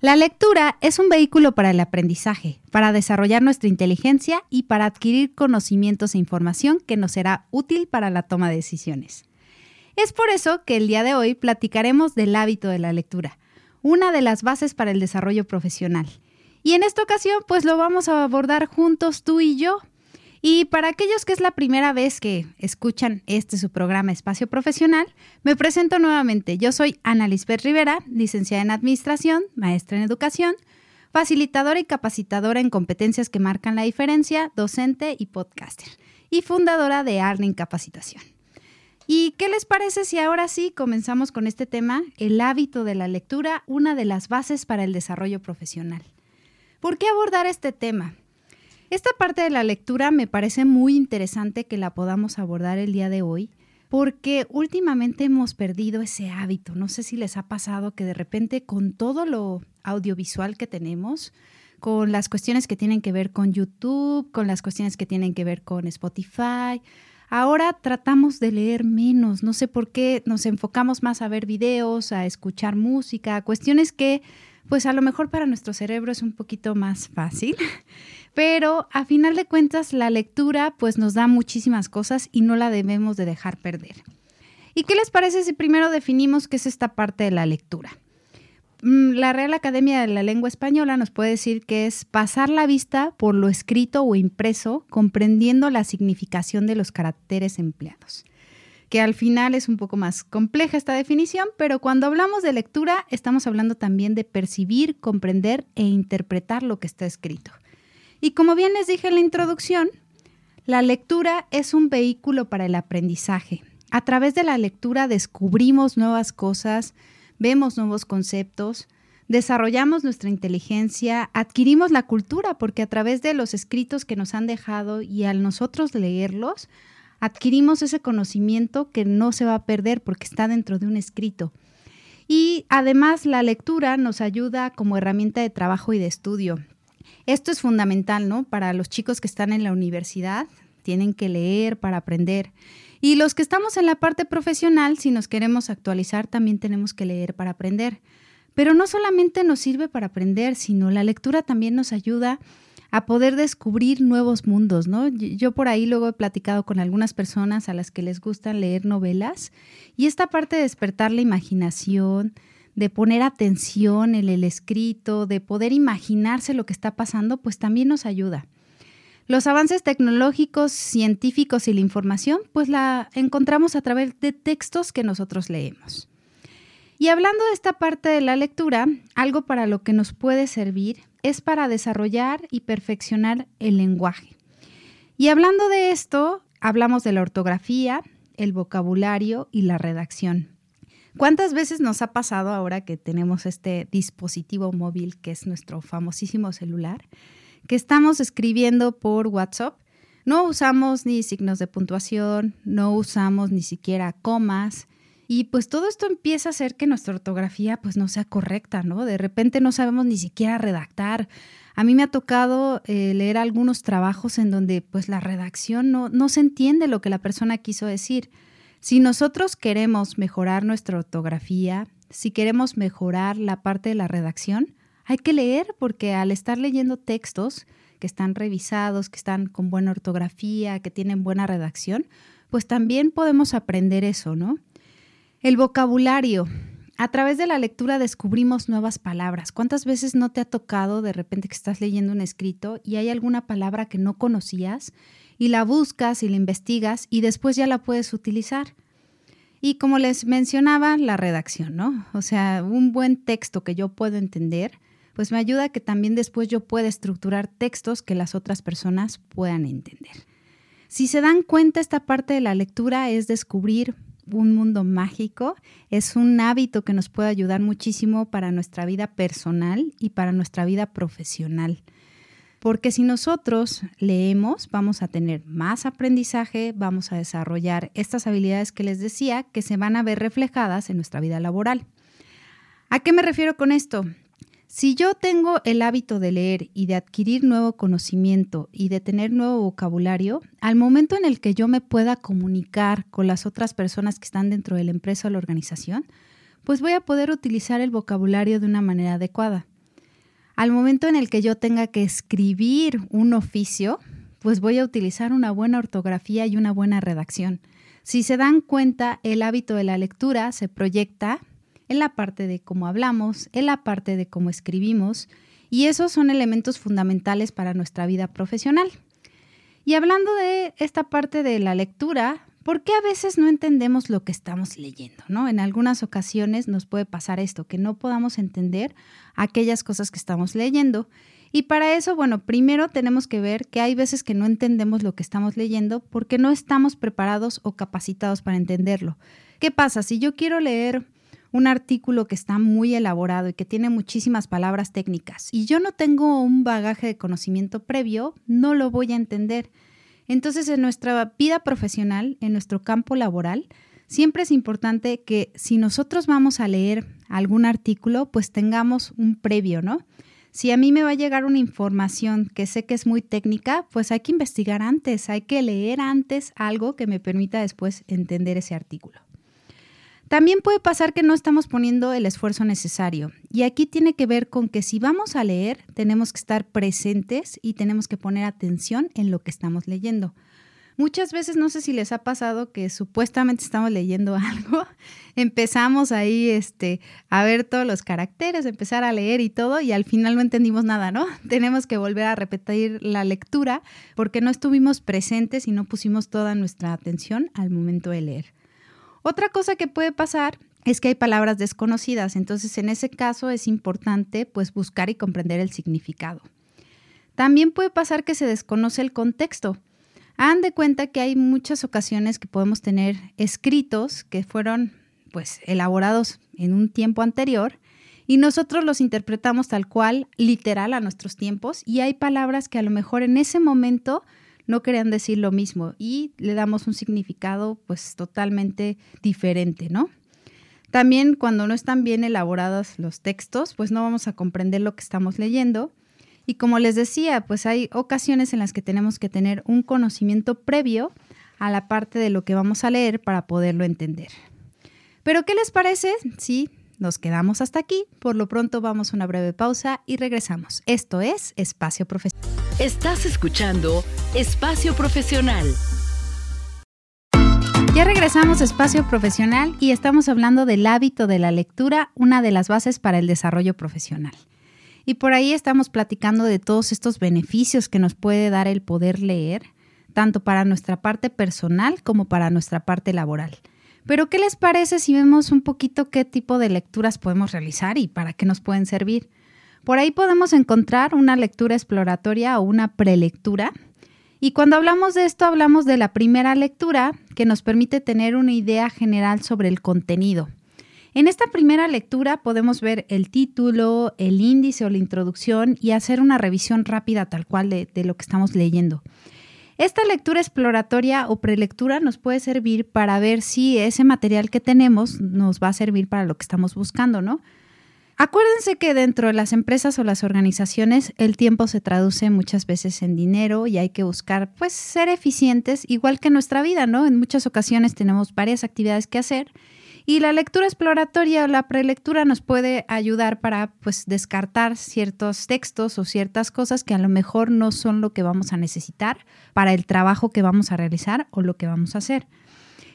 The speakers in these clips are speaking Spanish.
La lectura es un vehículo para el aprendizaje, para desarrollar nuestra inteligencia y para adquirir conocimientos e información que nos será útil para la toma de decisiones. Es por eso que el día de hoy platicaremos del hábito de la lectura, una de las bases para el desarrollo profesional. Y en esta ocasión pues lo vamos a abordar juntos tú y yo. Y para aquellos que es la primera vez que escuchan este su programa Espacio Profesional, me presento nuevamente. Yo soy Ana Lisbeth Rivera, licenciada en Administración, maestra en Educación, facilitadora y capacitadora en competencias que marcan la diferencia, docente y podcaster, y fundadora de Arning Capacitación. ¿Y qué les parece si ahora sí comenzamos con este tema, el hábito de la lectura, una de las bases para el desarrollo profesional? ¿Por qué abordar este tema? Esta parte de la lectura me parece muy interesante que la podamos abordar el día de hoy, porque últimamente hemos perdido ese hábito. No sé si les ha pasado que de repente con todo lo audiovisual que tenemos, con las cuestiones que tienen que ver con YouTube, con las cuestiones que tienen que ver con Spotify, ahora tratamos de leer menos. No sé por qué nos enfocamos más a ver videos, a escuchar música, cuestiones que pues a lo mejor para nuestro cerebro es un poquito más fácil, pero a final de cuentas la lectura pues nos da muchísimas cosas y no la debemos de dejar perder. ¿Y qué les parece si primero definimos qué es esta parte de la lectura? Mm, la Real Academia de la Lengua Española nos puede decir que es pasar la vista por lo escrito o impreso, comprendiendo la significación de los caracteres empleados que al final es un poco más compleja esta definición, pero cuando hablamos de lectura estamos hablando también de percibir, comprender e interpretar lo que está escrito. Y como bien les dije en la introducción, la lectura es un vehículo para el aprendizaje. A través de la lectura descubrimos nuevas cosas, vemos nuevos conceptos, desarrollamos nuestra inteligencia, adquirimos la cultura, porque a través de los escritos que nos han dejado y al nosotros leerlos, adquirimos ese conocimiento que no se va a perder porque está dentro de un escrito. Y además la lectura nos ayuda como herramienta de trabajo y de estudio. Esto es fundamental, ¿no? Para los chicos que están en la universidad, tienen que leer para aprender. Y los que estamos en la parte profesional, si nos queremos actualizar, también tenemos que leer para aprender. Pero no solamente nos sirve para aprender, sino la lectura también nos ayuda a poder descubrir nuevos mundos, ¿no? Yo por ahí luego he platicado con algunas personas a las que les gusta leer novelas y esta parte de despertar la imaginación, de poner atención en el escrito, de poder imaginarse lo que está pasando, pues también nos ayuda. Los avances tecnológicos, científicos y la información, pues la encontramos a través de textos que nosotros leemos. Y hablando de esta parte de la lectura, algo para lo que nos puede servir es para desarrollar y perfeccionar el lenguaje. Y hablando de esto, hablamos de la ortografía, el vocabulario y la redacción. ¿Cuántas veces nos ha pasado ahora que tenemos este dispositivo móvil que es nuestro famosísimo celular, que estamos escribiendo por WhatsApp? No usamos ni signos de puntuación, no usamos ni siquiera comas, y pues todo esto empieza a hacer que nuestra ortografía pues no sea correcta, ¿no? De repente no sabemos ni siquiera redactar. A mí me ha tocado eh, leer algunos trabajos en donde pues la redacción no, no se entiende lo que la persona quiso decir. Si nosotros queremos mejorar nuestra ortografía, si queremos mejorar la parte de la redacción, hay que leer porque al estar leyendo textos que están revisados, que están con buena ortografía, que tienen buena redacción, pues también podemos aprender eso, ¿no? El vocabulario. A través de la lectura descubrimos nuevas palabras. ¿Cuántas veces no te ha tocado de repente que estás leyendo un escrito y hay alguna palabra que no conocías y la buscas y la investigas y después ya la puedes utilizar? Y como les mencionaba, la redacción, ¿no? O sea, un buen texto que yo puedo entender, pues me ayuda que también después yo pueda estructurar textos que las otras personas puedan entender. Si se dan cuenta, esta parte de la lectura es descubrir un mundo mágico, es un hábito que nos puede ayudar muchísimo para nuestra vida personal y para nuestra vida profesional. porque si nosotros leemos, vamos a tener más aprendizaje, vamos a desarrollar estas habilidades que les decía que se van a ver reflejadas en nuestra vida laboral. ¿A qué me refiero con esto? Si yo tengo el hábito de leer y de adquirir nuevo conocimiento y de tener nuevo vocabulario, al momento en el que yo me pueda comunicar con las otras personas que están dentro de la empresa o la organización, pues voy a poder utilizar el vocabulario de una manera adecuada. Al momento en el que yo tenga que escribir un oficio, pues voy a utilizar una buena ortografía y una buena redacción. Si se dan cuenta, el hábito de la lectura se proyecta en la parte de cómo hablamos, en la parte de cómo escribimos, y esos son elementos fundamentales para nuestra vida profesional. Y hablando de esta parte de la lectura, ¿Por qué a veces no entendemos lo que estamos leyendo? ¿no? En algunas ocasiones nos puede pasar esto, que no podamos entender aquellas cosas que estamos leyendo. Y para eso, bueno, primero tenemos que ver que hay veces que no entendemos lo que estamos leyendo porque no estamos preparados o capacitados para entenderlo. ¿Qué pasa? Si yo quiero leer un artículo que está muy elaborado y que tiene muchísimas palabras técnicas y yo no tengo un bagaje de conocimiento previo, no lo voy a entender. Entonces, en nuestra vida profesional, en nuestro campo laboral, siempre es importante que si nosotros vamos a leer algún artículo, pues tengamos un previo, ¿no? Si a mí me va a llegar una información que sé que es muy técnica, pues hay que investigar antes, hay que leer antes algo que me permita después entender ese artículo. También puede pasar que no estamos poniendo el esfuerzo necesario. Y aquí tiene que ver con que si vamos a leer, tenemos que estar presentes y tenemos que poner atención en lo que estamos leyendo. Muchas veces no sé si les ha pasado que supuestamente estamos leyendo algo, empezamos ahí este, a ver todos los caracteres, empezar a leer y todo, y al final no entendimos nada, ¿no? Tenemos que volver a repetir la lectura porque no estuvimos presentes y no pusimos toda nuestra atención al momento de leer. Otra cosa que puede pasar es que hay palabras desconocidas, entonces en ese caso es importante pues buscar y comprender el significado. También puede pasar que se desconoce el contexto. Hagan de cuenta que hay muchas ocasiones que podemos tener escritos que fueron pues elaborados en un tiempo anterior y nosotros los interpretamos tal cual, literal a nuestros tiempos y hay palabras que a lo mejor en ese momento no querían decir lo mismo y le damos un significado pues totalmente diferente, ¿no? También cuando no están bien elaborados los textos, pues no vamos a comprender lo que estamos leyendo. Y como les decía, pues hay ocasiones en las que tenemos que tener un conocimiento previo a la parte de lo que vamos a leer para poderlo entender. Pero ¿qué les parece si nos quedamos hasta aquí? Por lo pronto vamos a una breve pausa y regresamos. Esto es Espacio Profesional. Estás escuchando Espacio Profesional. Ya regresamos a Espacio Profesional y estamos hablando del hábito de la lectura, una de las bases para el desarrollo profesional. Y por ahí estamos platicando de todos estos beneficios que nos puede dar el poder leer, tanto para nuestra parte personal como para nuestra parte laboral. Pero ¿qué les parece si vemos un poquito qué tipo de lecturas podemos realizar y para qué nos pueden servir? Por ahí podemos encontrar una lectura exploratoria o una prelectura. Y cuando hablamos de esto, hablamos de la primera lectura que nos permite tener una idea general sobre el contenido. En esta primera lectura podemos ver el título, el índice o la introducción y hacer una revisión rápida tal cual de, de lo que estamos leyendo. Esta lectura exploratoria o prelectura nos puede servir para ver si ese material que tenemos nos va a servir para lo que estamos buscando, ¿no? Acuérdense que dentro de las empresas o las organizaciones el tiempo se traduce muchas veces en dinero y hay que buscar pues ser eficientes igual que en nuestra vida, ¿no? En muchas ocasiones tenemos varias actividades que hacer y la lectura exploratoria o la prelectura nos puede ayudar para pues descartar ciertos textos o ciertas cosas que a lo mejor no son lo que vamos a necesitar para el trabajo que vamos a realizar o lo que vamos a hacer.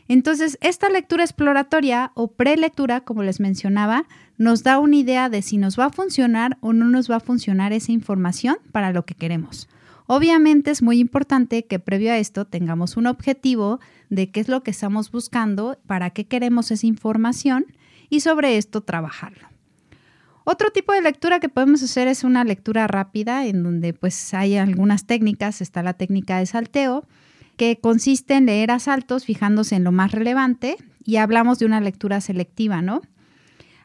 Entonces, esta lectura exploratoria o prelectura, como les mencionaba, nos da una idea de si nos va a funcionar o no nos va a funcionar esa información para lo que queremos. Obviamente es muy importante que previo a esto tengamos un objetivo de qué es lo que estamos buscando, para qué queremos esa información y sobre esto trabajarlo. Otro tipo de lectura que podemos hacer es una lectura rápida en donde pues hay algunas técnicas, está la técnica de salteo, que consiste en leer a saltos fijándose en lo más relevante y hablamos de una lectura selectiva, ¿no?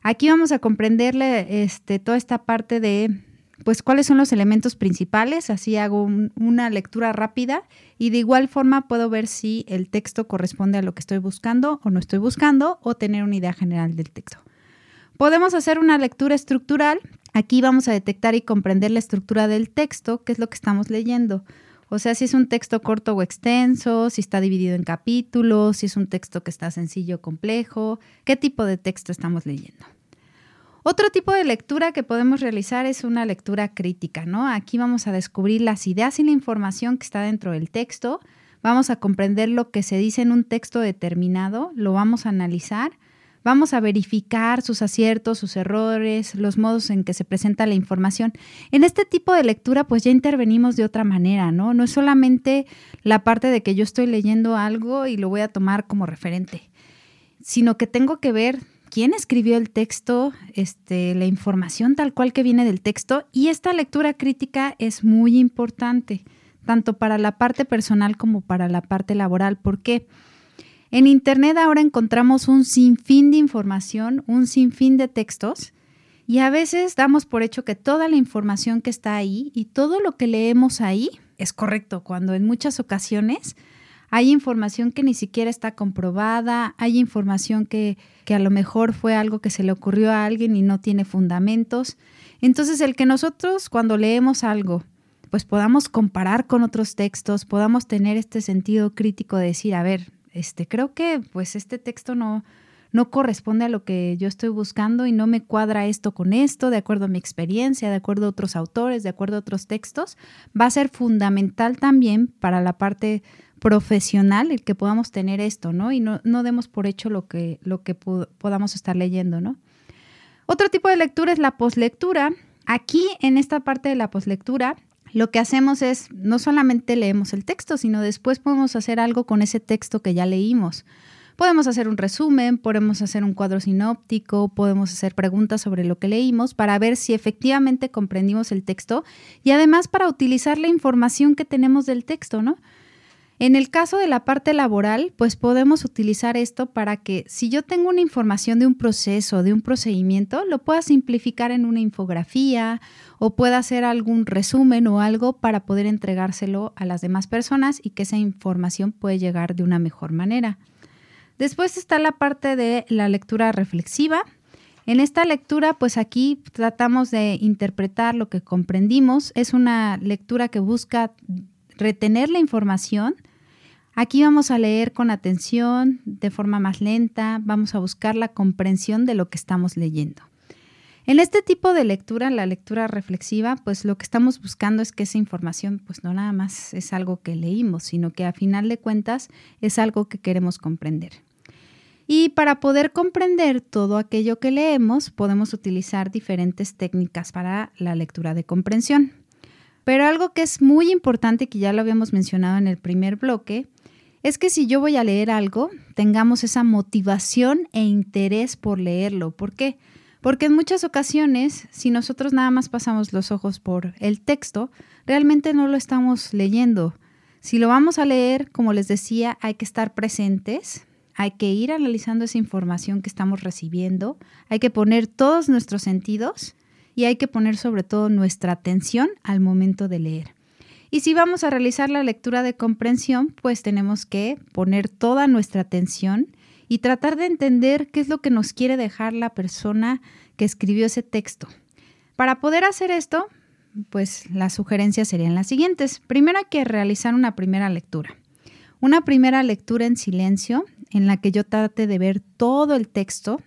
Aquí vamos a comprenderle este, toda esta parte de pues cuáles son los elementos principales, así hago una lectura rápida y de igual forma puedo ver si el texto corresponde a lo que estoy buscando o no estoy buscando o tener una idea general del texto. Podemos hacer una lectura estructural. Aquí vamos a detectar y comprender la estructura del texto, que es lo que estamos leyendo. O sea, si es un texto corto o extenso, si está dividido en capítulos, si es un texto que está sencillo o complejo, qué tipo de texto estamos leyendo. Otro tipo de lectura que podemos realizar es una lectura crítica, ¿no? Aquí vamos a descubrir las ideas y la información que está dentro del texto, vamos a comprender lo que se dice en un texto determinado, lo vamos a analizar, vamos a verificar sus aciertos, sus errores, los modos en que se presenta la información. En este tipo de lectura pues ya intervenimos de otra manera, ¿no? No es solamente la parte de que yo estoy leyendo algo y lo voy a tomar como referente, sino que tengo que ver quién escribió el texto, este, la información tal cual que viene del texto y esta lectura crítica es muy importante, tanto para la parte personal como para la parte laboral. ¿Por qué? En Internet ahora encontramos un sinfín de información, un sinfín de textos y a veces damos por hecho que toda la información que está ahí y todo lo que leemos ahí es correcto, cuando en muchas ocasiones hay información que ni siquiera está comprobada, hay información que, que, a lo mejor fue algo que se le ocurrió a alguien y no tiene fundamentos. Entonces, el que nosotros cuando leemos algo, pues podamos comparar con otros textos, podamos tener este sentido crítico de decir, a ver, este, creo que pues este texto no, no corresponde a lo que yo estoy buscando y no me cuadra esto con esto, de acuerdo a mi experiencia, de acuerdo a otros autores, de acuerdo a otros textos, va a ser fundamental también para la parte profesional el que podamos tener esto, ¿no? Y no, no demos por hecho lo que, lo que podamos estar leyendo, ¿no? Otro tipo de lectura es la poslectura. Aquí, en esta parte de la poslectura, lo que hacemos es no solamente leemos el texto, sino después podemos hacer algo con ese texto que ya leímos. Podemos hacer un resumen, podemos hacer un cuadro sinóptico, podemos hacer preguntas sobre lo que leímos para ver si efectivamente comprendimos el texto y además para utilizar la información que tenemos del texto, ¿no? En el caso de la parte laboral, pues podemos utilizar esto para que si yo tengo una información de un proceso, de un procedimiento, lo pueda simplificar en una infografía o pueda hacer algún resumen o algo para poder entregárselo a las demás personas y que esa información puede llegar de una mejor manera. Después está la parte de la lectura reflexiva. En esta lectura, pues aquí tratamos de interpretar lo que comprendimos. Es una lectura que busca retener la información Aquí vamos a leer con atención, de forma más lenta, vamos a buscar la comprensión de lo que estamos leyendo. En este tipo de lectura, la lectura reflexiva, pues lo que estamos buscando es que esa información, pues no nada más es algo que leímos, sino que a final de cuentas es algo que queremos comprender. Y para poder comprender todo aquello que leemos, podemos utilizar diferentes técnicas para la lectura de comprensión. Pero algo que es muy importante, que ya lo habíamos mencionado en el primer bloque, es que si yo voy a leer algo, tengamos esa motivación e interés por leerlo. ¿Por qué? Porque en muchas ocasiones, si nosotros nada más pasamos los ojos por el texto, realmente no lo estamos leyendo. Si lo vamos a leer, como les decía, hay que estar presentes, hay que ir analizando esa información que estamos recibiendo, hay que poner todos nuestros sentidos y hay que poner sobre todo nuestra atención al momento de leer. Y si vamos a realizar la lectura de comprensión, pues tenemos que poner toda nuestra atención y tratar de entender qué es lo que nos quiere dejar la persona que escribió ese texto. Para poder hacer esto, pues las sugerencias serían las siguientes. Primero hay que realizar una primera lectura. Una primera lectura en silencio en la que yo trate de ver todo el texto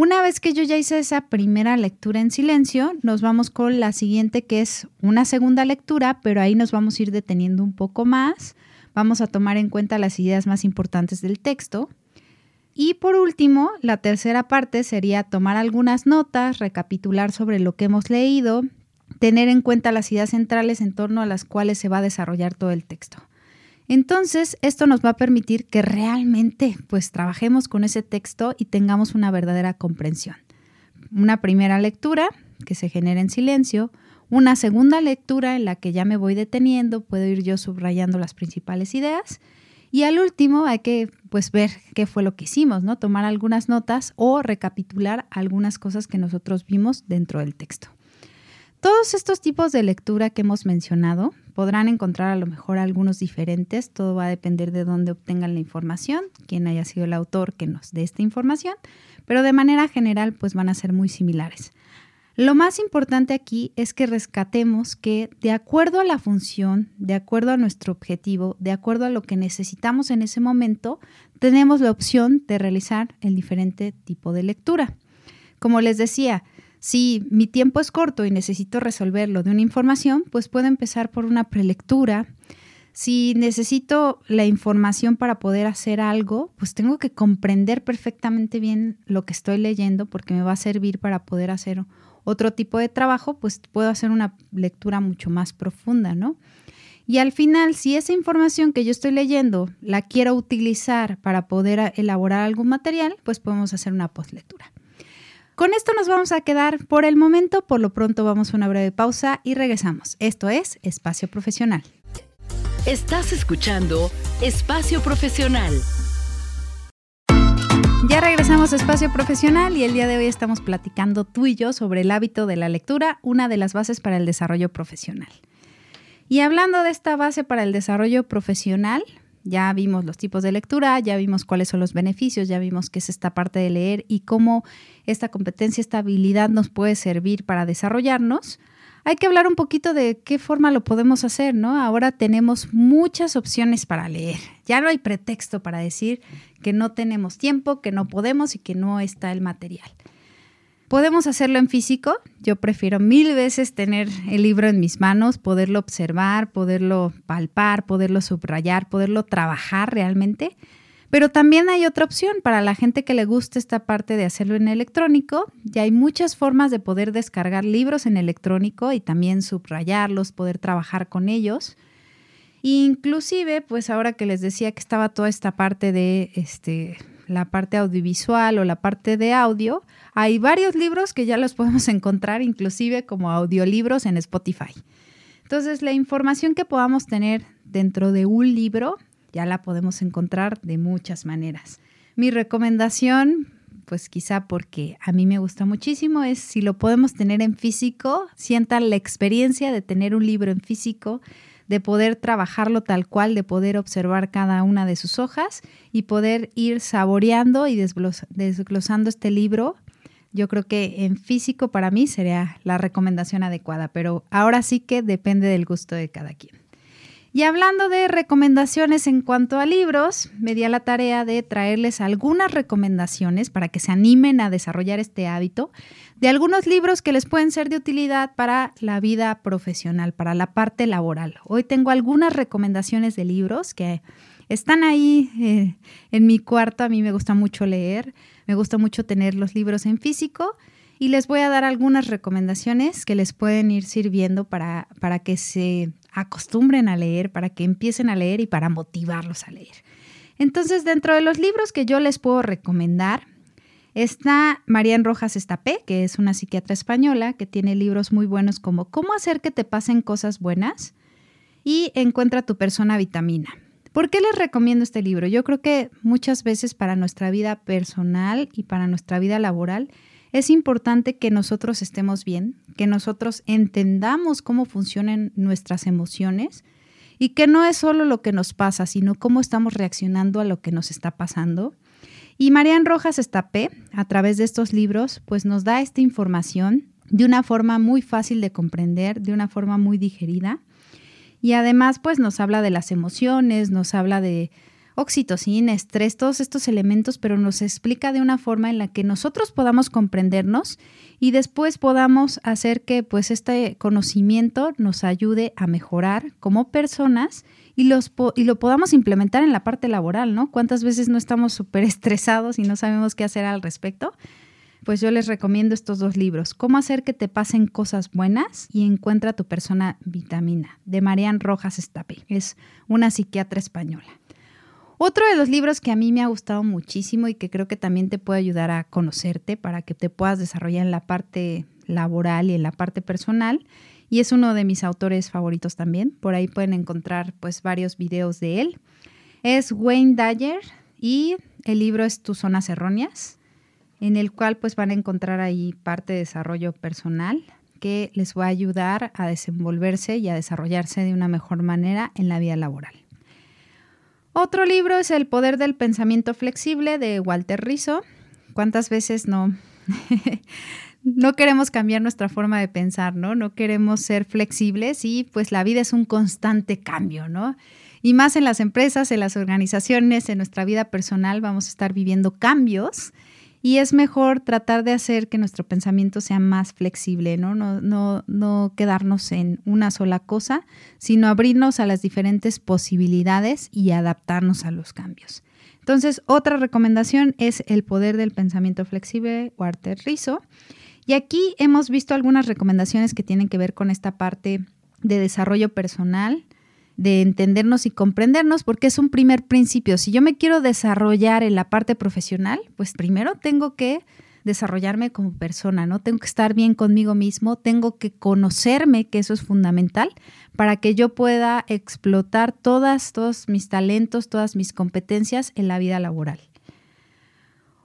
una vez que yo ya hice esa primera lectura en silencio, nos vamos con la siguiente que es una segunda lectura, pero ahí nos vamos a ir deteniendo un poco más. Vamos a tomar en cuenta las ideas más importantes del texto. Y por último, la tercera parte sería tomar algunas notas, recapitular sobre lo que hemos leído, tener en cuenta las ideas centrales en torno a las cuales se va a desarrollar todo el texto. Entonces, esto nos va a permitir que realmente pues trabajemos con ese texto y tengamos una verdadera comprensión. Una primera lectura que se genera en silencio, una segunda lectura en la que ya me voy deteniendo, puedo ir yo subrayando las principales ideas y al último hay que pues ver qué fue lo que hicimos, ¿no? Tomar algunas notas o recapitular algunas cosas que nosotros vimos dentro del texto. Todos estos tipos de lectura que hemos mencionado podrán encontrar a lo mejor algunos diferentes, todo va a depender de dónde obtengan la información, quién haya sido el autor que nos dé esta información, pero de manera general pues van a ser muy similares. Lo más importante aquí es que rescatemos que de acuerdo a la función, de acuerdo a nuestro objetivo, de acuerdo a lo que necesitamos en ese momento, tenemos la opción de realizar el diferente tipo de lectura. Como les decía, si mi tiempo es corto y necesito resolverlo de una información, pues puedo empezar por una prelectura. Si necesito la información para poder hacer algo, pues tengo que comprender perfectamente bien lo que estoy leyendo porque me va a servir para poder hacer otro tipo de trabajo, pues puedo hacer una lectura mucho más profunda, ¿no? Y al final, si esa información que yo estoy leyendo la quiero utilizar para poder elaborar algún material, pues podemos hacer una postlectura. Con esto nos vamos a quedar por el momento, por lo pronto vamos a una breve pausa y regresamos. Esto es Espacio Profesional. Estás escuchando Espacio Profesional. Ya regresamos a Espacio Profesional y el día de hoy estamos platicando tú y yo sobre el hábito de la lectura, una de las bases para el desarrollo profesional. Y hablando de esta base para el desarrollo profesional, ya vimos los tipos de lectura, ya vimos cuáles son los beneficios, ya vimos qué es esta parte de leer y cómo esta competencia, esta habilidad nos puede servir para desarrollarnos. Hay que hablar un poquito de qué forma lo podemos hacer, ¿no? Ahora tenemos muchas opciones para leer. Ya no hay pretexto para decir que no tenemos tiempo, que no podemos y que no está el material. Podemos hacerlo en físico. Yo prefiero mil veces tener el libro en mis manos, poderlo observar, poderlo palpar, poderlo subrayar, poderlo trabajar realmente. Pero también hay otra opción para la gente que le gusta esta parte de hacerlo en electrónico. Ya hay muchas formas de poder descargar libros en electrónico y también subrayarlos, poder trabajar con ellos. Inclusive, pues ahora que les decía que estaba toda esta parte de este la parte audiovisual o la parte de audio, hay varios libros que ya los podemos encontrar inclusive como audiolibros en Spotify. Entonces, la información que podamos tener dentro de un libro ya la podemos encontrar de muchas maneras. Mi recomendación, pues quizá porque a mí me gusta muchísimo, es si lo podemos tener en físico, sientan la experiencia de tener un libro en físico, de poder trabajarlo tal cual, de poder observar cada una de sus hojas y poder ir saboreando y desglosando este libro. Yo creo que en físico para mí sería la recomendación adecuada, pero ahora sí que depende del gusto de cada quien. Y hablando de recomendaciones en cuanto a libros, me di a la tarea de traerles algunas recomendaciones para que se animen a desarrollar este hábito de algunos libros que les pueden ser de utilidad para la vida profesional, para la parte laboral. Hoy tengo algunas recomendaciones de libros que están ahí eh, en mi cuarto. A mí me gusta mucho leer, me gusta mucho tener los libros en físico y les voy a dar algunas recomendaciones que les pueden ir sirviendo para, para que se acostumbren a leer, para que empiecen a leer y para motivarlos a leer. Entonces, dentro de los libros que yo les puedo recomendar, está Marian Rojas Estapé, que es una psiquiatra española que tiene libros muy buenos como Cómo hacer que te pasen cosas buenas y Encuentra tu persona vitamina. ¿Por qué les recomiendo este libro? Yo creo que muchas veces para nuestra vida personal y para nuestra vida laboral es importante que nosotros estemos bien, que nosotros entendamos cómo funcionan nuestras emociones y que no es solo lo que nos pasa, sino cómo estamos reaccionando a lo que nos está pasando. Y Marian Rojas Estapé, a través de estos libros, pues nos da esta información de una forma muy fácil de comprender, de una forma muy digerida. Y además, pues nos habla de las emociones, nos habla de oxitocina, estrés, todos estos elementos, pero nos explica de una forma en la que nosotros podamos comprendernos y después podamos hacer que pues este conocimiento nos ayude a mejorar como personas y, los y lo podamos implementar en la parte laboral, ¿no? ¿Cuántas veces no estamos súper estresados y no sabemos qué hacer al respecto? Pues yo les recomiendo estos dos libros, Cómo hacer que te pasen cosas buenas y Encuentra tu persona vitamina, de Marian Rojas Estape. Es una psiquiatra española. Otro de los libros que a mí me ha gustado muchísimo y que creo que también te puede ayudar a conocerte para que te puedas desarrollar en la parte laboral y en la parte personal y es uno de mis autores favoritos también. Por ahí pueden encontrar pues varios videos de él. Es Wayne Dyer y el libro es Tus zonas erróneas, en el cual pues van a encontrar ahí parte de desarrollo personal, que les va a ayudar a desenvolverse y a desarrollarse de una mejor manera en la vida laboral. Otro libro es El poder del pensamiento flexible de Walter Rizzo. ¿Cuántas veces no no queremos cambiar nuestra forma de pensar, ¿no? No queremos ser flexibles y pues la vida es un constante cambio, ¿no? Y más en las empresas, en las organizaciones, en nuestra vida personal vamos a estar viviendo cambios y es mejor tratar de hacer que nuestro pensamiento sea más flexible, ¿no? No, no, no quedarnos en una sola cosa, sino abrirnos a las diferentes posibilidades y adaptarnos a los cambios. Entonces, otra recomendación es El poder del pensamiento flexible, Walter Rizzo. Y aquí hemos visto algunas recomendaciones que tienen que ver con esta parte de desarrollo personal, de entendernos y comprendernos, porque es un primer principio. Si yo me quiero desarrollar en la parte profesional, pues primero tengo que desarrollarme como persona, ¿no? Tengo que estar bien conmigo mismo, tengo que conocerme, que eso es fundamental, para que yo pueda explotar todas, todos mis talentos, todas mis competencias en la vida laboral.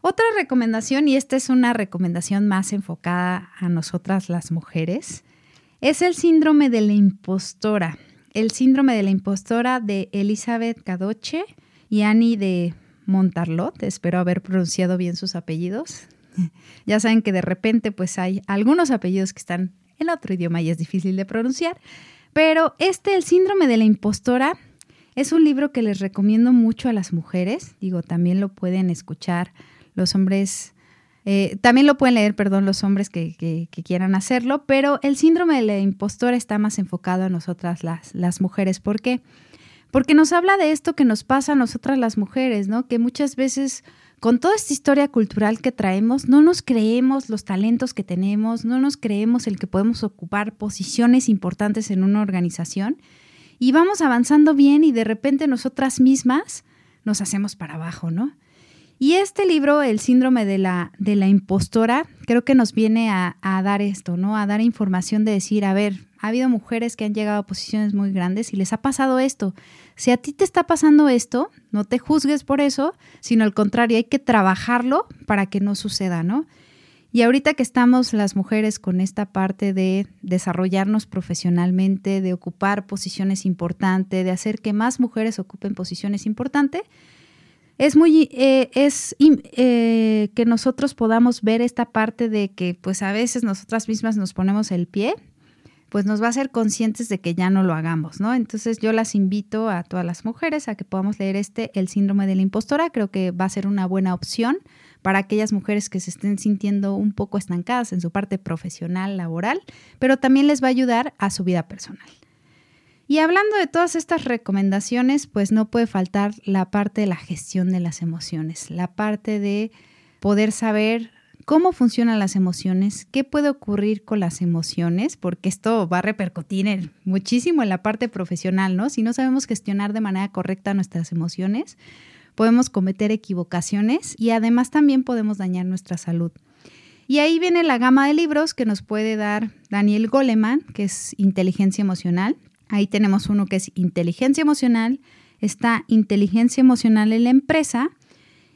Otra recomendación, y esta es una recomendación más enfocada a nosotras las mujeres, es el síndrome de la impostora. El síndrome de la impostora de Elizabeth Cadoche y Annie de Montarlot. Espero haber pronunciado bien sus apellidos. ya saben que de repente pues hay algunos apellidos que están en otro idioma y es difícil de pronunciar. Pero este, el síndrome de la impostora, es un libro que les recomiendo mucho a las mujeres. Digo, también lo pueden escuchar los hombres, eh, también lo pueden leer, perdón, los hombres que, quieran hacerlo, pero el síndrome de la impostora está más enfocado a nosotras las, las mujeres. ¿Por qué? Porque nos habla de esto que nos pasa a nosotras las mujeres, ¿no? Que muchas veces con toda esta historia cultural que traemos, no nos creemos los talentos que tenemos, no nos creemos el que podemos ocupar posiciones importantes en una organización y vamos avanzando bien y de repente nosotras mismas nos hacemos para abajo, ¿no? Y este libro, El síndrome de la, de la impostora, creo que nos viene a, dar esto, ¿no? A dar información de decir, a ver, ha habido mujeres que han llegado a posiciones muy grandes y les ha pasado esto. Si a ti te está pasando esto, no te juzgues por eso, sino al contrario, hay que trabajarlo para que no suceda, ¿no? Y ahorita que estamos las mujeres con esta parte de desarrollarnos profesionalmente, de ocupar posiciones importantes, de hacer que más mujeres ocupen posiciones importantes, es muy, eh, es eh, que nosotros podamos ver esta parte de que pues a veces nosotras mismas nos ponemos el pie, pues nos va a hacer conscientes de que ya no lo hagamos, ¿no? Entonces yo las invito a todas las mujeres a que podamos leer este, El síndrome de la impostora, creo que va a ser una buena opción para aquellas mujeres que se estén sintiendo un poco estancadas en su parte profesional, laboral, pero también les va a ayudar a su vida personal. Y hablando de todas estas recomendaciones, pues no puede faltar la parte de la gestión de las emociones, la parte de poder saber cómo funcionan las emociones, qué puede ocurrir con las emociones, porque esto va a repercutir muchísimo en la parte profesional, ¿no? Si no sabemos gestionar de manera correcta nuestras emociones, podemos cometer equivocaciones y además también podemos dañar nuestra salud. Y ahí viene la gama de libros que nos puede dar Daniel Goleman, que es inteligencia emocional, Ahí tenemos uno que es inteligencia emocional, está inteligencia emocional en la empresa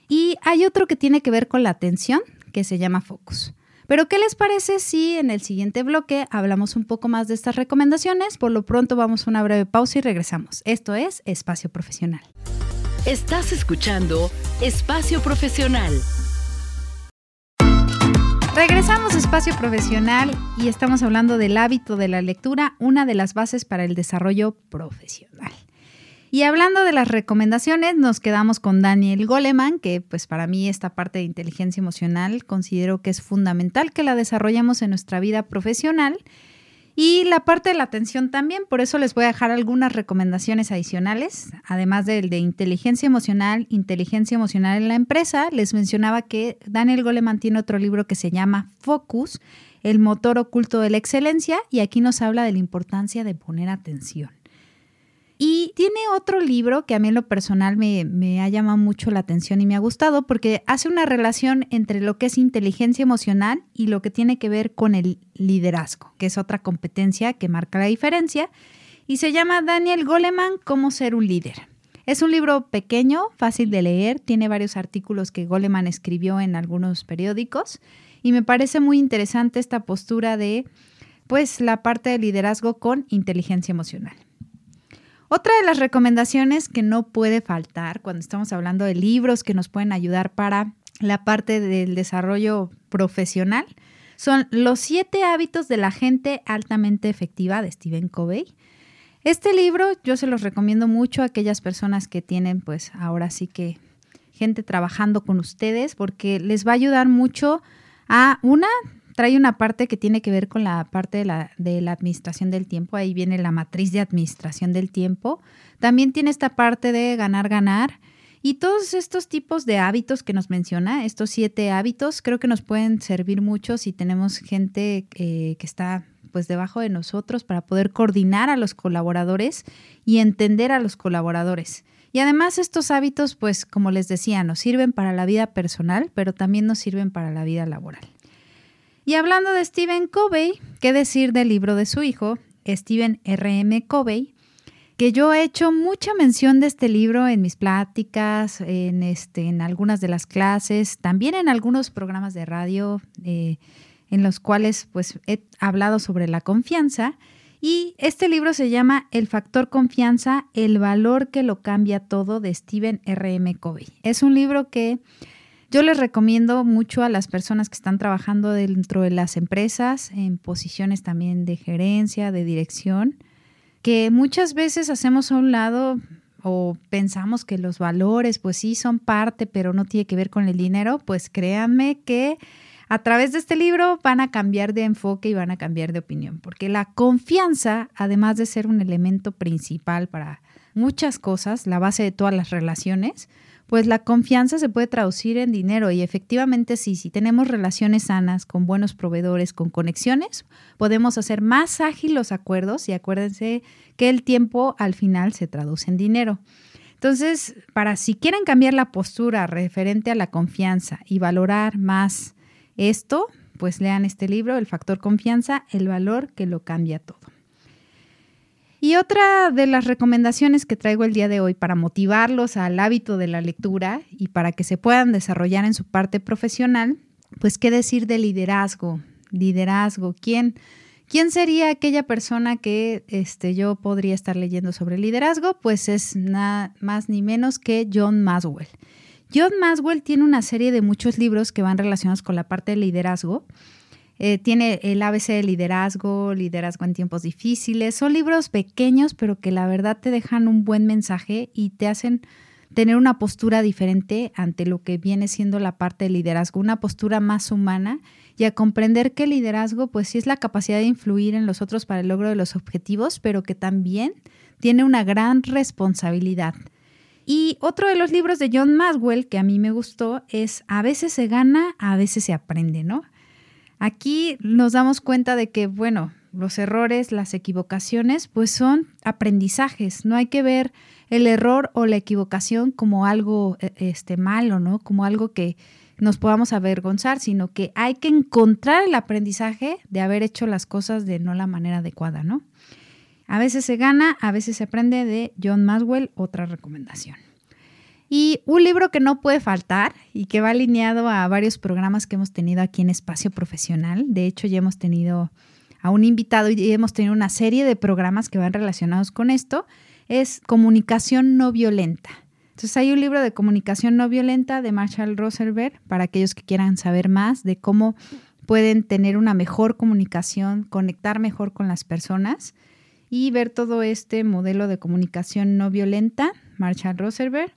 y hay otro que tiene que ver con la atención, que se llama Focus. Pero ¿qué les parece si en el siguiente bloque hablamos un poco más de estas recomendaciones? Por lo pronto vamos a una breve pausa y regresamos. Esto es Espacio Profesional. Estás escuchando Espacio Profesional. Regresamos a Espacio Profesional y estamos hablando del hábito de la lectura, una de las bases para el desarrollo profesional. Y hablando de las recomendaciones, nos quedamos con Daniel Goleman, que pues para mí esta parte de inteligencia emocional considero que es fundamental que la desarrollemos en nuestra vida profesional y la parte de la atención también, por eso les voy a dejar algunas recomendaciones adicionales, además del de inteligencia emocional, inteligencia emocional en la empresa. Les mencionaba que Daniel Goleman tiene otro libro que se llama Focus, el motor oculto de la excelencia, y aquí nos habla de la importancia de poner atención. Y tiene otro libro que a mí en lo personal me, ha llamado mucho la atención y me ha gustado porque hace una relación entre lo que es inteligencia emocional y lo que tiene que ver con el liderazgo, que es otra competencia que marca la diferencia. Y se llama Daniel Goleman, Cómo ser un líder. Es un libro pequeño, fácil de leer, tiene varios artículos que Goleman escribió en algunos periódicos y me parece muy interesante esta postura de pues la parte de liderazgo con inteligencia emocional. Otra de las recomendaciones que no puede faltar cuando estamos hablando de libros que nos pueden ayudar para la parte del desarrollo profesional son Los siete hábitos de la gente altamente efectiva de Stephen Covey. Este libro yo se los recomiendo mucho a aquellas personas que tienen pues ahora sí que gente trabajando con ustedes porque les va a ayudar mucho a una trae una parte que tiene que ver con la parte de la, de la, administración del tiempo. Ahí viene la matriz de administración del tiempo. También tiene esta parte de ganar, ganar. Y todos estos tipos de hábitos que nos menciona, estos siete hábitos, creo que nos pueden servir mucho si tenemos gente eh, que está pues debajo de nosotros para poder coordinar a los colaboradores y entender a los colaboradores. Y además estos hábitos, pues como les decía, nos sirven para la vida personal, pero también nos sirven para la vida laboral. Y hablando de Stephen Covey, ¿qué decir del libro de su hijo, Stephen R.M. Covey? Que yo he hecho mucha mención de este libro en mis pláticas, en, este, en algunas de las clases, también en algunos programas de radio eh, en los cuales pues, he hablado sobre la confianza. Y este libro se llama El factor confianza, el valor que lo cambia todo de Stephen R.M. Covey. Es un libro que yo les recomiendo mucho a las personas que están trabajando dentro de las empresas, en posiciones también de gerencia, de dirección, que muchas veces hacemos a un lado o pensamos que los valores, pues sí, son parte, pero no tiene que ver con el dinero, pues créanme que a través de este libro van a cambiar de enfoque y van a cambiar de opinión, porque la confianza, además de ser un elemento principal para muchas cosas, la base de todas las relaciones, pues la confianza se puede traducir en dinero y efectivamente sí, si tenemos relaciones sanas con buenos proveedores, con conexiones, podemos hacer más ágil los acuerdos y acuérdense que el tiempo al final se traduce en dinero. Entonces, para si quieren cambiar la postura referente a la confianza y valorar más esto, pues lean este libro, El factor confianza, el valor que lo cambia todo. Y otra de las recomendaciones que traigo el día de hoy para motivarlos al hábito de la lectura y para que se puedan desarrollar en su parte profesional, pues qué decir de liderazgo. Liderazgo, ¿quién, quién sería aquella persona que este, yo podría estar leyendo sobre liderazgo? Pues es nada más ni menos que John Maswell. John Maswell tiene una serie de muchos libros que van relacionados con la parte de liderazgo eh, tiene el ABC de liderazgo, liderazgo en tiempos difíciles. Son libros pequeños, pero que la verdad te dejan un buen mensaje y te hacen tener una postura diferente ante lo que viene siendo la parte de liderazgo, una postura más humana y a comprender que el liderazgo pues sí es la capacidad de influir en los otros para el logro de los objetivos, pero que también tiene una gran responsabilidad. Y otro de los libros de John Maswell que a mí me gustó es A veces se gana, a veces se aprende, ¿no? Aquí nos damos cuenta de que, bueno, los errores, las equivocaciones, pues son aprendizajes. No hay que ver el error o la equivocación como algo e, este, malo, ¿no? Como algo que nos podamos avergonzar, sino que hay que encontrar el aprendizaje de haber hecho las cosas de no la manera adecuada, ¿no? A veces se gana, a veces se aprende de John Maswell, otra recomendación. Y un libro que no puede faltar y que va alineado a varios programas que hemos tenido aquí en Espacio Profesional. De hecho, ya hemos tenido a un invitado y hemos tenido una serie de programas que van relacionados con esto. Es Comunicación no violenta. Entonces hay un libro de comunicación no violenta de Marshall Rosenberg para aquellos que quieran saber más de cómo pueden tener una mejor comunicación, conectar mejor con las personas y ver todo este modelo de comunicación no violenta, Marshall Rosenberg.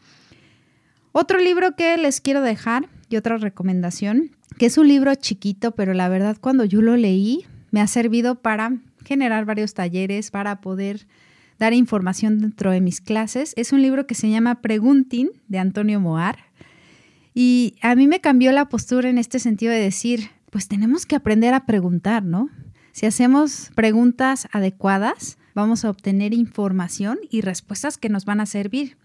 Otro libro que les quiero dejar y otra recomendación, que es un libro chiquito, pero la verdad cuando yo lo leí me ha servido para generar varios talleres, para poder dar información dentro de mis clases. Es un libro que se llama Preguntin de Antonio Moar. Y a mí me cambió la postura en este sentido de decir, pues tenemos que aprender a preguntar, ¿no? Si hacemos preguntas adecuadas, vamos a obtener información y respuestas que nos van a servir.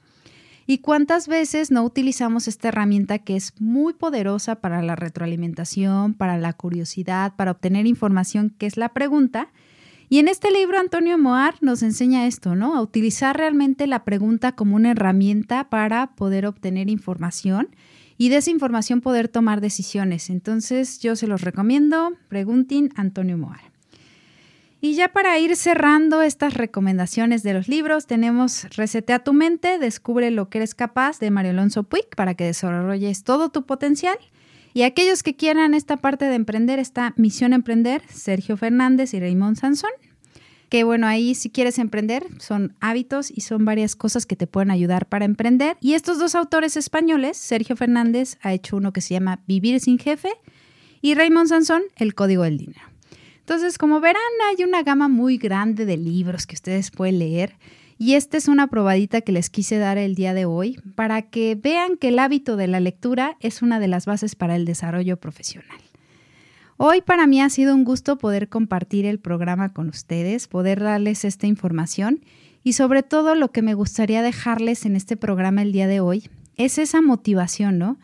¿Y cuántas veces no utilizamos esta herramienta que es muy poderosa para la retroalimentación, para la curiosidad, para obtener información, que es la pregunta? Y en este libro Antonio Moar nos enseña esto, ¿no? A utilizar realmente la pregunta como una herramienta para poder obtener información y de esa información poder tomar decisiones. Entonces yo se los recomiendo, pregunten Antonio Moar. Y ya para ir cerrando estas recomendaciones de los libros, tenemos Resetea tu mente, descubre lo que eres capaz de Mario Alonso Puig para que desarrolles todo tu potencial. Y aquellos que quieran esta parte de emprender, esta misión emprender, Sergio Fernández y Raymond Sansón. Que bueno, ahí si quieres emprender, son hábitos y son varias cosas que te pueden ayudar para emprender. Y estos dos autores españoles, Sergio Fernández ha hecho uno que se llama Vivir sin jefe y Raymond Sansón, El Código del Dinero. Entonces, como verán, hay una gama muy grande de libros que ustedes pueden leer. Y esta es una probadita que les quise dar el día de hoy para que vean que el hábito de la lectura es una de las bases para el desarrollo profesional. Hoy para mí ha sido un gusto poder compartir el programa con ustedes, poder darles esta información y sobre todo lo que me gustaría dejarles en este programa el día de hoy es esa motivación, ¿no?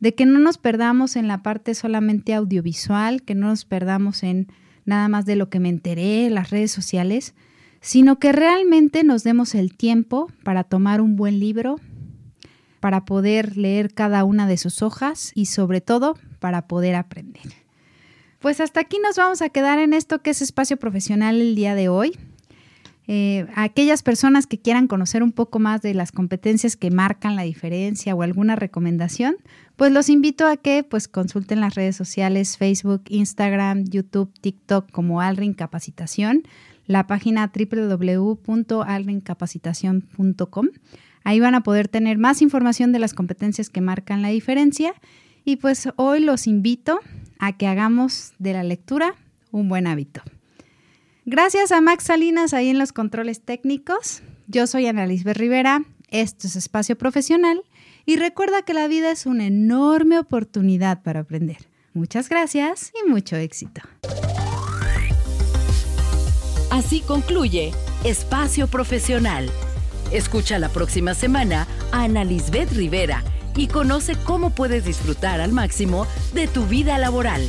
De que no nos perdamos en la parte solamente audiovisual, que no nos perdamos en nada más de lo que me enteré en las redes sociales, sino que realmente nos demos el tiempo para tomar un buen libro, para poder leer cada una de sus hojas y sobre todo para poder aprender. Pues hasta aquí nos vamos a quedar en esto que es espacio profesional el día de hoy. Eh, aquellas personas que quieran conocer un poco más de las competencias que marcan la diferencia o alguna recomendación, pues los invito a que pues consulten las redes sociales Facebook, Instagram, YouTube, TikTok como Alrin Capacitación, la página www.alrincapacitación.com. Ahí van a poder tener más información de las competencias que marcan la diferencia y pues hoy los invito a que hagamos de la lectura un buen hábito. Gracias a Max Salinas ahí en los controles técnicos. Yo soy Ana Lisbeth Rivera. Esto es Espacio Profesional. Y recuerda que la vida es una enorme oportunidad para aprender. Muchas gracias y mucho éxito. Así concluye Espacio Profesional. Escucha la próxima semana a Ana Lisbeth Rivera y conoce cómo puedes disfrutar al máximo de tu vida laboral.